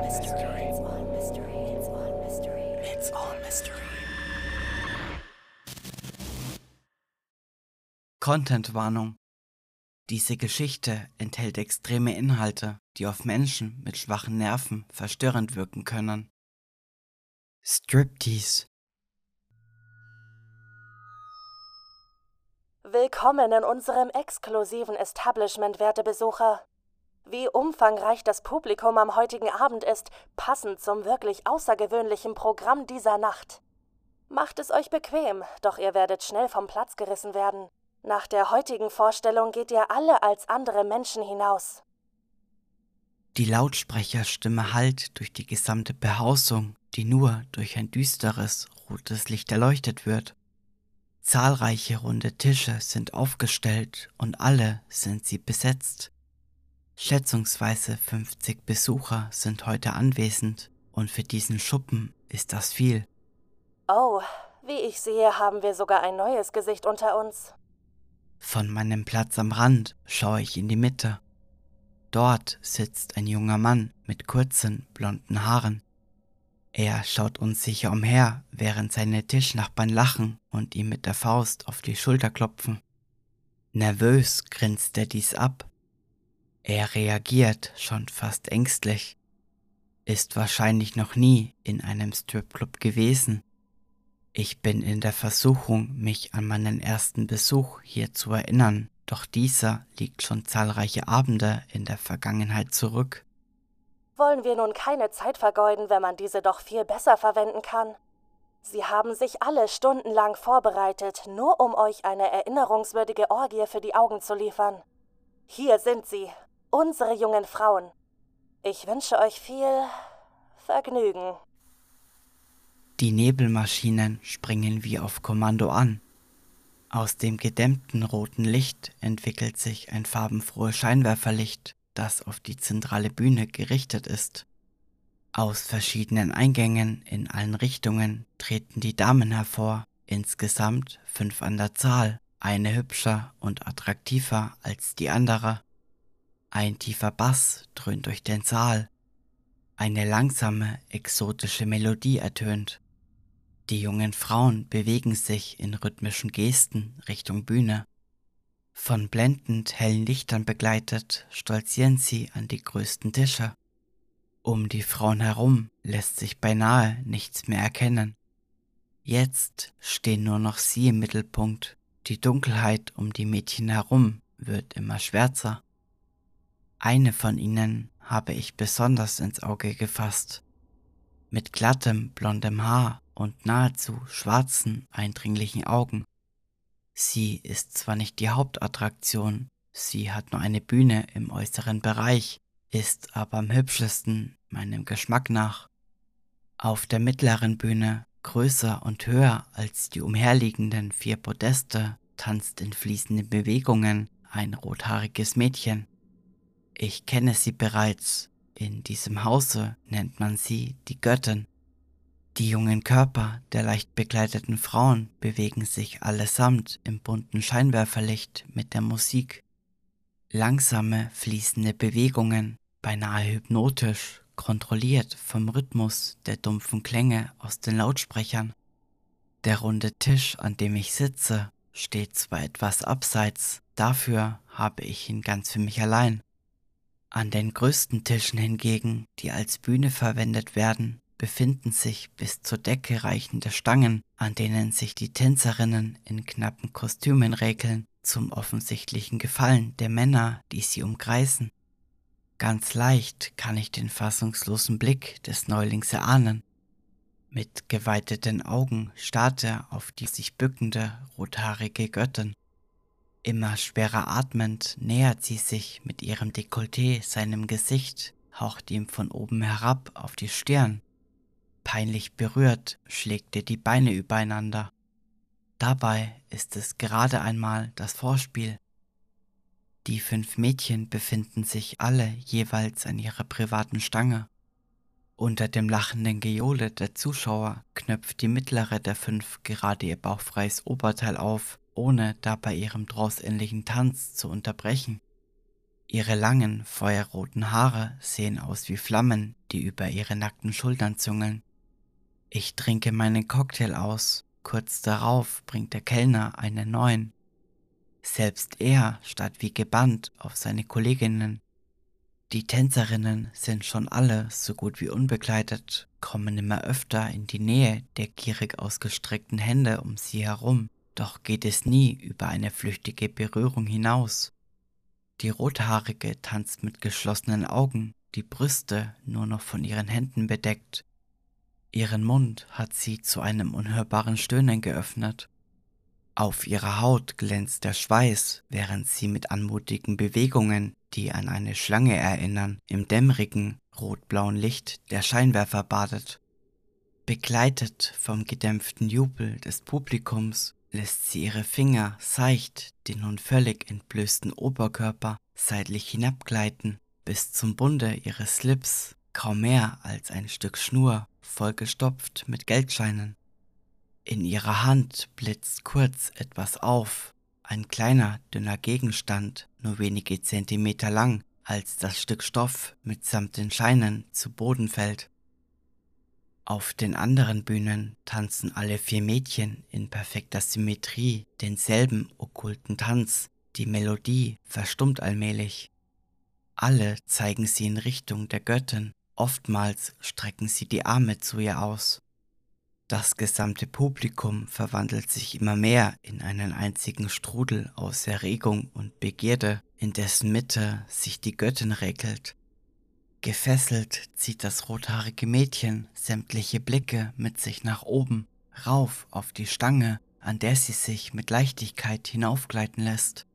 all mystery. It's all mystery. It's all mystery. It's all mystery. Content-Warnung. Diese Geschichte enthält extreme Inhalte, die auf Menschen mit schwachen Nerven verstörend wirken können. Striptease. Willkommen in unserem exklusiven Establishment, werte Besucher. Wie umfangreich das Publikum am heutigen Abend ist, passend zum wirklich außergewöhnlichen Programm dieser Nacht. Macht es euch bequem, doch ihr werdet schnell vom Platz gerissen werden. Nach der heutigen Vorstellung geht ihr alle als andere Menschen hinaus. Die Lautsprecherstimme hallt durch die gesamte Behausung, die nur durch ein düsteres, rotes Licht erleuchtet wird. Zahlreiche runde Tische sind aufgestellt und alle sind sie besetzt. Schätzungsweise 50 Besucher sind heute anwesend und für diesen Schuppen ist das viel. Oh, wie ich sehe, haben wir sogar ein neues Gesicht unter uns. Von meinem Platz am Rand schaue ich in die Mitte. Dort sitzt ein junger Mann mit kurzen, blonden Haaren. Er schaut unsicher umher, während seine Tischnachbarn lachen und ihm mit der Faust auf die Schulter klopfen. Nervös grinst er dies ab. Er reagiert schon fast ängstlich. Ist wahrscheinlich noch nie in einem Stripclub gewesen. Ich bin in der Versuchung, mich an meinen ersten Besuch hier zu erinnern, doch dieser liegt schon zahlreiche Abende in der Vergangenheit zurück. Wollen wir nun keine Zeit vergeuden, wenn man diese doch viel besser verwenden kann? Sie haben sich alle stundenlang vorbereitet, nur um euch eine erinnerungswürdige Orgie für die Augen zu liefern. Hier sind sie, unsere jungen Frauen. Ich wünsche euch viel Vergnügen. Die Nebelmaschinen springen wie auf Kommando an. Aus dem gedämmten roten Licht entwickelt sich ein farbenfrohes Scheinwerferlicht, das auf die zentrale Bühne gerichtet ist. Aus verschiedenen Eingängen in allen Richtungen treten die Damen hervor, insgesamt fünf an der Zahl, eine hübscher und attraktiver als die andere. Ein tiefer Bass dröhnt durch den Saal, eine langsame, exotische Melodie ertönt. Die jungen Frauen bewegen sich in rhythmischen Gesten Richtung Bühne. Von blendend hellen Lichtern begleitet stolzieren sie an die größten Tische. Um die Frauen herum lässt sich beinahe nichts mehr erkennen. Jetzt stehen nur noch sie im Mittelpunkt. Die Dunkelheit um die Mädchen herum wird immer schwärzer. Eine von ihnen habe ich besonders ins Auge gefasst. Mit glattem, blondem Haar und nahezu schwarzen, eindringlichen Augen. Sie ist zwar nicht die Hauptattraktion, sie hat nur eine Bühne im äußeren Bereich, ist aber am hübschesten meinem Geschmack nach. Auf der mittleren Bühne, größer und höher als die umherliegenden vier Podeste, tanzt in fließenden Bewegungen ein rothaariges Mädchen. Ich kenne sie bereits, in diesem Hause nennt man sie die Göttin. Die jungen Körper der leicht bekleideten Frauen bewegen sich allesamt im bunten Scheinwerferlicht mit der Musik. Langsame, fließende Bewegungen, beinahe hypnotisch, kontrolliert vom Rhythmus der dumpfen Klänge aus den Lautsprechern. Der runde Tisch, an dem ich sitze, steht zwar etwas abseits, dafür habe ich ihn ganz für mich allein. An den größten Tischen hingegen, die als Bühne verwendet werden, befinden sich bis zur Decke reichende Stangen, an denen sich die Tänzerinnen in knappen Kostümen räkeln, zum offensichtlichen Gefallen der Männer, die sie umkreisen. Ganz leicht kann ich den fassungslosen Blick des Neulings erahnen. Mit geweiteten Augen starrt er auf die sich bückende, rothaarige Göttin. Immer schwerer atmend nähert sie sich mit ihrem Dekolleté seinem Gesicht, haucht ihm von oben herab auf die Stirn Peinlich berührt schlägt er die Beine übereinander. Dabei ist es gerade einmal das Vorspiel. Die fünf Mädchen befinden sich alle jeweils an ihrer privaten Stange. Unter dem lachenden Gejohle der Zuschauer knöpft die mittlere der fünf gerade ihr bauchfreies Oberteil auf, ohne dabei ihrem drausähnlichen Tanz zu unterbrechen. Ihre langen, feuerroten Haare sehen aus wie Flammen, die über ihre nackten Schultern zungeln. Ich trinke meinen Cocktail aus, kurz darauf bringt der Kellner einen neuen. Selbst er starrt wie gebannt auf seine Kolleginnen. Die Tänzerinnen sind schon alle so gut wie unbegleitet, kommen immer öfter in die Nähe der gierig ausgestreckten Hände um sie herum, doch geht es nie über eine flüchtige Berührung hinaus. Die Rothaarige tanzt mit geschlossenen Augen, die Brüste nur noch von ihren Händen bedeckt. Ihren Mund hat sie zu einem unhörbaren Stöhnen geöffnet. Auf ihrer Haut glänzt der Schweiß, während sie mit anmutigen Bewegungen, die an eine Schlange erinnern, im dämmerigen, rotblauen Licht der Scheinwerfer badet. Begleitet vom gedämpften Jubel des Publikums lässt sie ihre Finger seicht den nun völlig entblößten Oberkörper seitlich hinabgleiten bis zum Bunde ihres Slips, kaum mehr als ein Stück Schnur, vollgestopft mit Geldscheinen. In ihrer Hand blitzt kurz etwas auf, ein kleiner, dünner Gegenstand, nur wenige Zentimeter lang, als das Stück Stoff mitsamt den Scheinen zu Boden fällt. Auf den anderen Bühnen tanzen alle vier Mädchen in perfekter Symmetrie denselben okkulten Tanz, die Melodie verstummt allmählich. Alle zeigen sie in Richtung der Göttin, oftmals strecken sie die Arme zu ihr aus. Das gesamte Publikum verwandelt sich immer mehr in einen einzigen Strudel aus Erregung und Begierde, in dessen Mitte sich die Göttin regelt. Gefesselt zieht das rothaarige Mädchen sämtliche Blicke mit sich nach oben, rauf auf die Stange, an der sie sich mit Leichtigkeit hinaufgleiten lässt.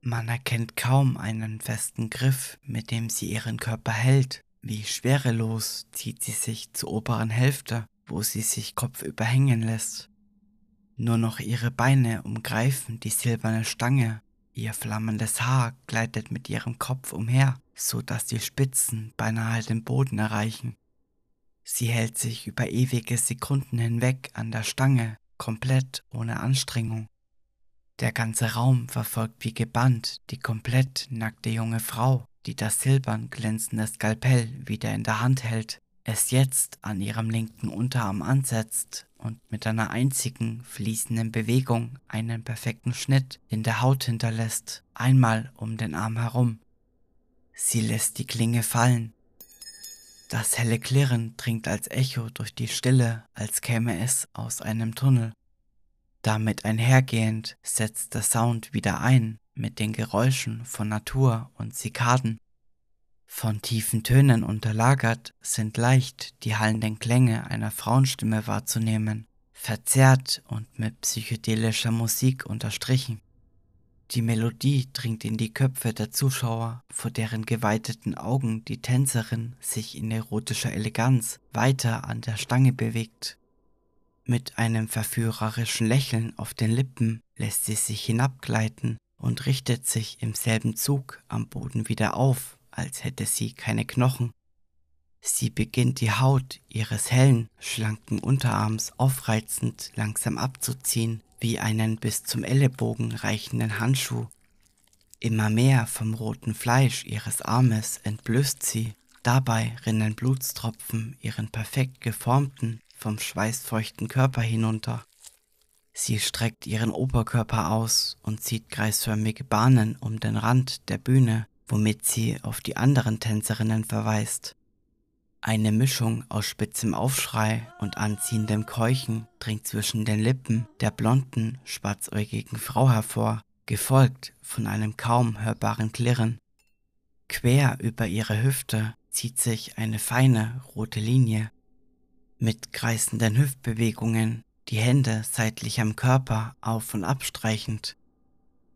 Man erkennt kaum einen festen Griff, mit dem sie ihren Körper hält, wie schwerelos zieht sie sich zur oberen Hälfte, wo sie sich kopfüber hängen lässt. Nur noch ihre Beine umgreifen die silberne Stange, ihr flammendes Haar gleitet mit ihrem Kopf umher, so dass die Spitzen beinahe den Boden erreichen. Sie hält sich über ewige Sekunden hinweg an der Stange, komplett ohne Anstrengung. Der ganze Raum verfolgt wie gebannt die komplett nackte junge Frau, die das silbern glänzende Skalpell wieder in der Hand hält, es jetzt an ihrem linken Unterarm ansetzt und mit einer einzigen fließenden Bewegung einen perfekten Schnitt in der Haut hinterlässt, einmal um den Arm herum. Sie lässt die Klinge fallen. Das helle Klirren dringt als Echo durch die Stille, als käme es aus einem Tunnel. Damit einhergehend setzt der Sound wieder ein mit den Geräuschen von Natur und Zikaden. Von tiefen Tönen unterlagert sind leicht die hallenden Klänge einer Frauenstimme wahrzunehmen, verzerrt und mit psychedelischer Musik unterstrichen. Die Melodie dringt in die Köpfe der Zuschauer, vor deren geweiteten Augen die Tänzerin sich in erotischer Eleganz weiter an der Stange bewegt. Mit einem verführerischen Lächeln auf den Lippen lässt sie sich hinabgleiten und richtet sich im selben Zug am Boden wieder auf, als hätte sie keine Knochen. Sie beginnt die Haut ihres hellen, schlanken Unterarms aufreizend langsam abzuziehen, wie einen bis zum Ellenbogen reichenden Handschuh. Immer mehr vom roten Fleisch ihres Armes entblößt sie, dabei rinnen Blutstropfen ihren perfekt geformten, vom schweißfeuchten Körper hinunter. Sie streckt ihren Oberkörper aus und zieht kreisförmige Bahnen um den Rand der Bühne, womit sie auf die anderen Tänzerinnen verweist. Eine Mischung aus spitzem Aufschrei und anziehendem Keuchen dringt zwischen den Lippen der blonden, schwarzäugigen Frau hervor, gefolgt von einem kaum hörbaren Klirren. Quer über ihre Hüfte zieht sich eine feine rote Linie. Mit kreisenden Hüftbewegungen, die Hände seitlich am Körper auf und abstreichend.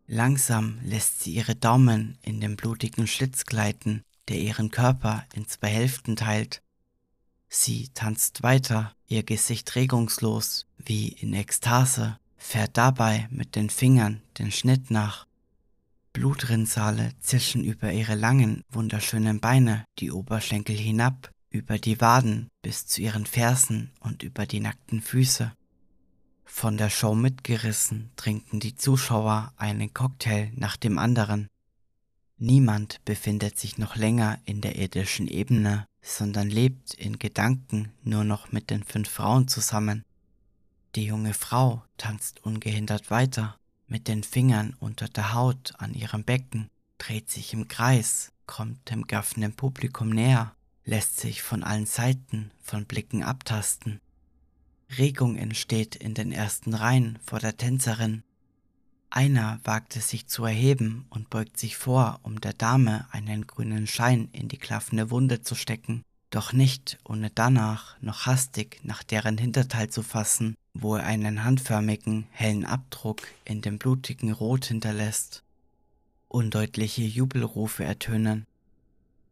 Langsam lässt sie ihre Daumen in den blutigen Schlitz gleiten, der ihren Körper in zwei Hälften teilt. Sie tanzt weiter, ihr Gesicht regungslos, wie in Ekstase, fährt dabei mit den Fingern den Schnitt nach. Blutrinsale zischen über ihre langen, wunderschönen Beine die Oberschenkel hinab, über die Waden bis zu ihren Fersen und über die nackten Füße. Von der Show mitgerissen trinken die Zuschauer einen Cocktail nach dem anderen. Niemand befindet sich noch länger in der irdischen Ebene, sondern lebt in Gedanken nur noch mit den fünf Frauen zusammen. Die junge Frau tanzt ungehindert weiter, mit den Fingern unter der Haut an ihrem Becken, dreht sich im Kreis, kommt dem gaffenden Publikum näher, lässt sich von allen Seiten von Blicken abtasten. Regung entsteht in den ersten Reihen vor der Tänzerin. Einer wagt es sich zu erheben und beugt sich vor, um der Dame einen grünen Schein in die klaffende Wunde zu stecken, doch nicht ohne danach noch hastig nach deren Hinterteil zu fassen, wo er einen handförmigen, hellen Abdruck in dem blutigen Rot hinterlässt. Undeutliche Jubelrufe ertönen.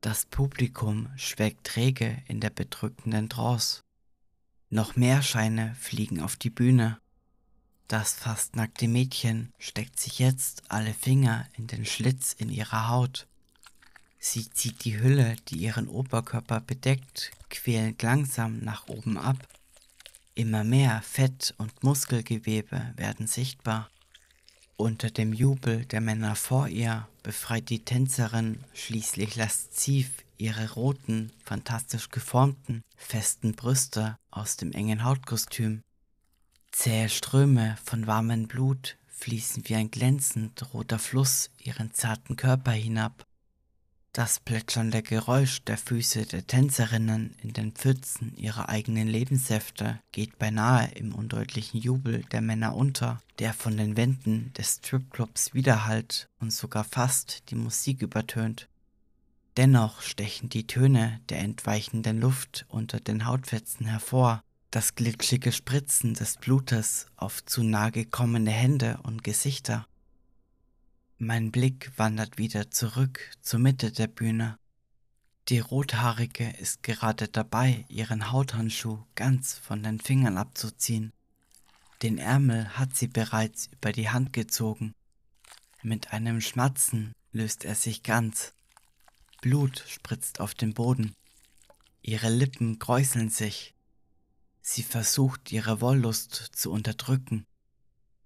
Das Publikum schwelgt träge in der bedrückenden Trance. Noch mehr Scheine fliegen auf die Bühne. Das fast nackte Mädchen steckt sich jetzt alle Finger in den Schlitz in ihrer Haut. Sie zieht die Hülle, die ihren Oberkörper bedeckt, quälend langsam nach oben ab. Immer mehr Fett und Muskelgewebe werden sichtbar. Unter dem Jubel der Männer vor ihr befreit die Tänzerin schließlich lasziv ihre roten, fantastisch geformten, festen Brüste aus dem engen Hautkostüm. Zähe Ströme von warmem Blut fließen wie ein glänzend roter Fluss ihren zarten Körper hinab. Das plätschernde Geräusch der Füße der Tänzerinnen in den Pfützen ihrer eigenen Lebenssäfte geht beinahe im undeutlichen Jubel der Männer unter, der von den Wänden des Stripclubs widerhallt und sogar fast die Musik übertönt. Dennoch stechen die Töne der entweichenden Luft unter den Hautfetzen hervor, das glitschige Spritzen des Blutes auf zu nahe gekommene Hände und Gesichter. Mein Blick wandert wieder zurück zur Mitte der Bühne. Die Rothaarige ist gerade dabei, ihren Hauthandschuh ganz von den Fingern abzuziehen. Den Ärmel hat sie bereits über die Hand gezogen. Mit einem Schmatzen löst er sich ganz. Blut spritzt auf den Boden. Ihre Lippen kräuseln sich. Sie versucht ihre Wollust zu unterdrücken.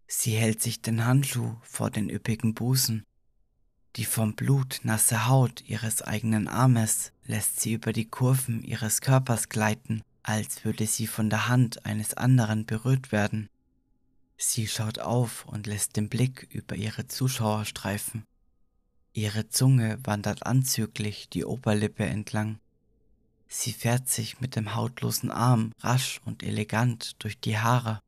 Sie hält sich den Handschuh vor den üppigen Busen. Die vom Blut nasse Haut ihres eigenen Armes lässt sie über die Kurven ihres Körpers gleiten, als würde sie von der Hand eines anderen berührt werden. Sie schaut auf und lässt den Blick über ihre Zuschauer streifen. Ihre Zunge wandert anzüglich die Oberlippe entlang. Sie fährt sich mit dem hautlosen Arm rasch und elegant durch die Haare.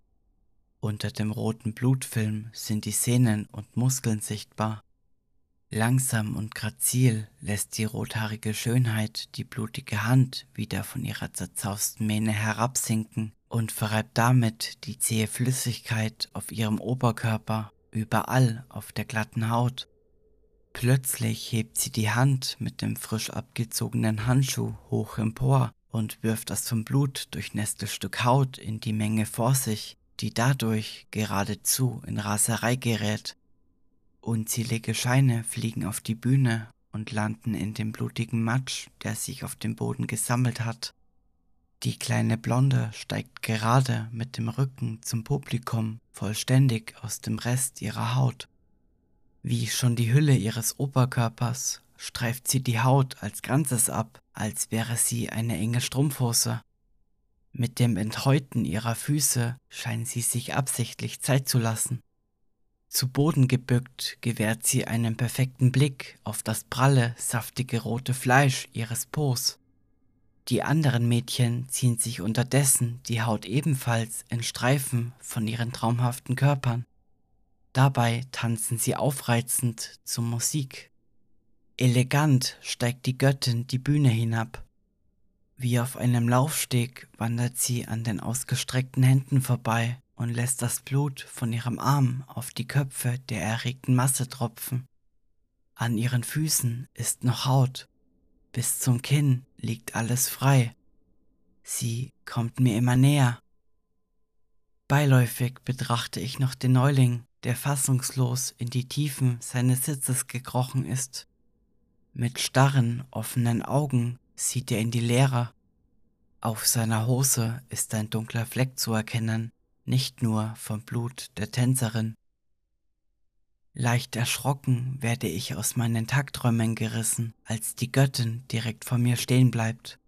Unter dem roten Blutfilm sind die Sehnen und Muskeln sichtbar. Langsam und grazil lässt die rothaarige Schönheit die blutige Hand wieder von ihrer zerzausten Mähne herabsinken und verreibt damit die zähe Flüssigkeit auf ihrem Oberkörper überall auf der glatten Haut. Plötzlich hebt sie die Hand mit dem frisch abgezogenen Handschuh hoch empor und wirft das vom Blut durchnässte Stück Haut in die Menge vor sich, die dadurch geradezu in Raserei gerät. Unzählige Scheine fliegen auf die Bühne und landen in dem blutigen Matsch, der sich auf dem Boden gesammelt hat. Die kleine Blonde steigt gerade mit dem Rücken zum Publikum vollständig aus dem Rest ihrer Haut. Wie schon die Hülle ihres Oberkörpers streift sie die Haut als Ganzes ab, als wäre sie eine enge Strumpfhose. Mit dem Enthäuten ihrer Füße scheint sie sich absichtlich Zeit zu lassen. Zu Boden gebückt gewährt sie einen perfekten Blick auf das pralle, saftige rote Fleisch ihres Po's. Die anderen Mädchen ziehen sich unterdessen die Haut ebenfalls in Streifen von ihren traumhaften Körpern. Dabei tanzen sie aufreizend zur Musik. Elegant steigt die Göttin die Bühne hinab. Wie auf einem Laufsteg wandert sie an den ausgestreckten Händen vorbei und lässt das Blut von ihrem Arm auf die Köpfe der erregten Masse tropfen. An ihren Füßen ist noch Haut. Bis zum Kinn liegt alles frei. Sie kommt mir immer näher. Beiläufig betrachte ich noch den Neuling, der fassungslos in die Tiefen seines Sitzes gekrochen ist. Mit starren, offenen Augen sieht er in die Leere. Auf seiner Hose ist ein dunkler Fleck zu erkennen, nicht nur vom Blut der Tänzerin. Leicht erschrocken werde ich aus meinen Tagträumen gerissen, als die Göttin direkt vor mir stehen bleibt.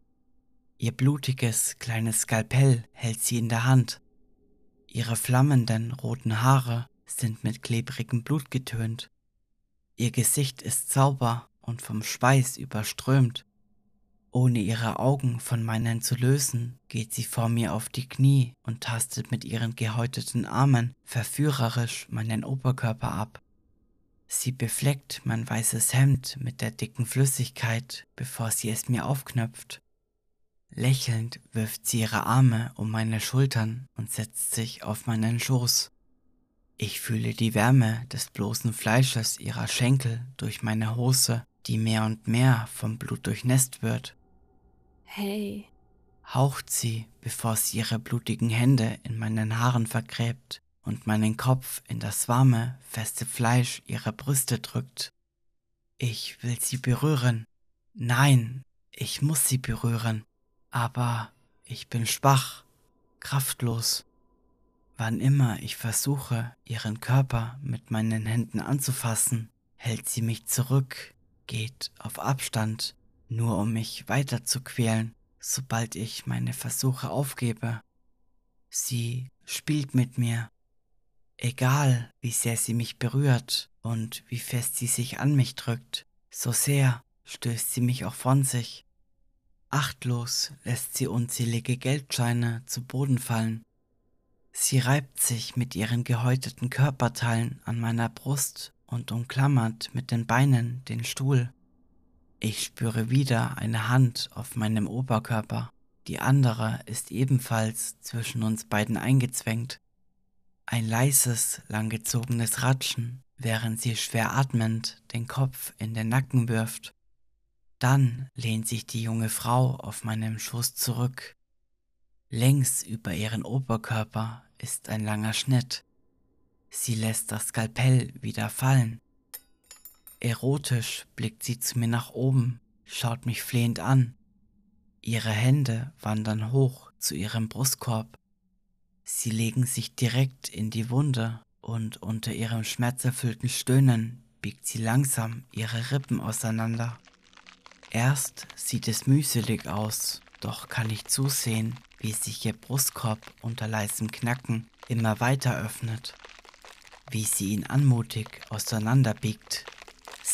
Ihr blutiges kleines Skalpell hält sie in der Hand. Ihre flammenden roten Haare sind mit klebrigem Blut getönt. Ihr Gesicht ist sauber und vom Schweiß überströmt. Ohne ihre Augen von meinen zu lösen, geht sie vor mir auf die Knie und tastet mit ihren gehäuteten Armen verführerisch meinen Oberkörper ab. Sie befleckt mein weißes Hemd mit der dicken Flüssigkeit, bevor sie es mir aufknöpft. Lächelnd wirft sie ihre Arme um meine Schultern und setzt sich auf meinen Schoß. Ich fühle die Wärme des bloßen Fleisches ihrer Schenkel durch meine Hose, die mehr und mehr vom Blut durchnässt wird. Hey, haucht sie, bevor sie ihre blutigen Hände in meinen Haaren vergräbt und meinen Kopf in das warme, feste Fleisch ihrer Brüste drückt. Ich will sie berühren. Nein, ich muss sie berühren. Aber ich bin schwach, kraftlos. Wann immer ich versuche, ihren Körper mit meinen Händen anzufassen, hält sie mich zurück, geht auf Abstand, nur um mich weiter zu quälen, sobald ich meine Versuche aufgebe. Sie spielt mit mir, Egal, wie sehr sie mich berührt und wie fest sie sich an mich drückt, so sehr stößt sie mich auch von sich. Achtlos lässt sie unzählige Geldscheine zu Boden fallen. Sie reibt sich mit ihren gehäuteten Körperteilen an meiner Brust und umklammert mit den Beinen den Stuhl. Ich spüre wieder eine Hand auf meinem Oberkörper, die andere ist ebenfalls zwischen uns beiden eingezwängt. Ein leises, langgezogenes Ratschen, während sie schwer atmend den Kopf in den Nacken wirft. Dann lehnt sich die junge Frau auf meinem Schoß zurück. Längs über ihren Oberkörper ist ein langer Schnitt. Sie lässt das Skalpell wieder fallen. Erotisch blickt sie zu mir nach oben, schaut mich flehend an. Ihre Hände wandern hoch zu ihrem Brustkorb. Sie legen sich direkt in die Wunde und unter ihrem schmerzerfüllten Stöhnen biegt sie langsam ihre Rippen auseinander. Erst sieht es mühselig aus, doch kann ich zusehen, wie sich ihr Brustkorb unter leisem Knacken immer weiter öffnet, wie sie ihn anmutig auseinanderbiegt.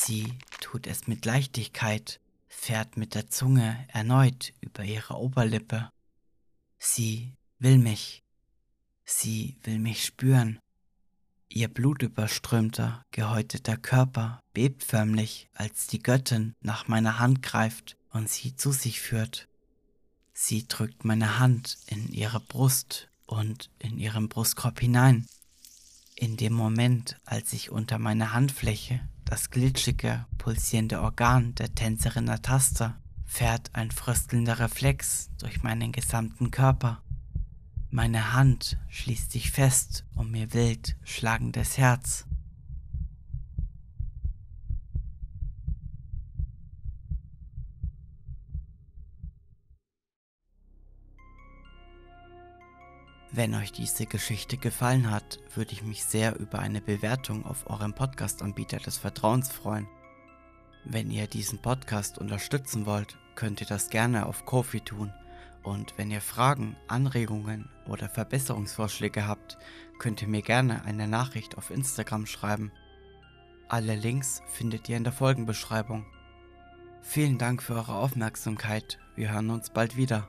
Sie tut es mit Leichtigkeit, fährt mit der Zunge erneut über ihre Oberlippe. Sie will mich, Sie will mich spüren. Ihr blutüberströmter, gehäuteter Körper bebt förmlich, als die Göttin nach meiner Hand greift und sie zu sich führt. Sie drückt meine Hand in ihre Brust und in ihren Brustkorb hinein. In dem Moment, als ich unter meiner Handfläche das glitschige, pulsierende Organ der Tänzerin ertaste, fährt ein fröstelnder Reflex durch meinen gesamten Körper. Meine Hand schließt sich fest um mir wild schlagendes Herz. Wenn euch diese Geschichte gefallen hat, würde ich mich sehr über eine Bewertung auf eurem Podcast-Anbieter des Vertrauens freuen. Wenn ihr diesen Podcast unterstützen wollt, könnt ihr das gerne auf Kofi tun – und wenn ihr Fragen, Anregungen oder Verbesserungsvorschläge habt, könnt ihr mir gerne eine Nachricht auf Instagram schreiben. Alle Links findet ihr in der Folgenbeschreibung. Vielen Dank für eure Aufmerksamkeit. Wir hören uns bald wieder.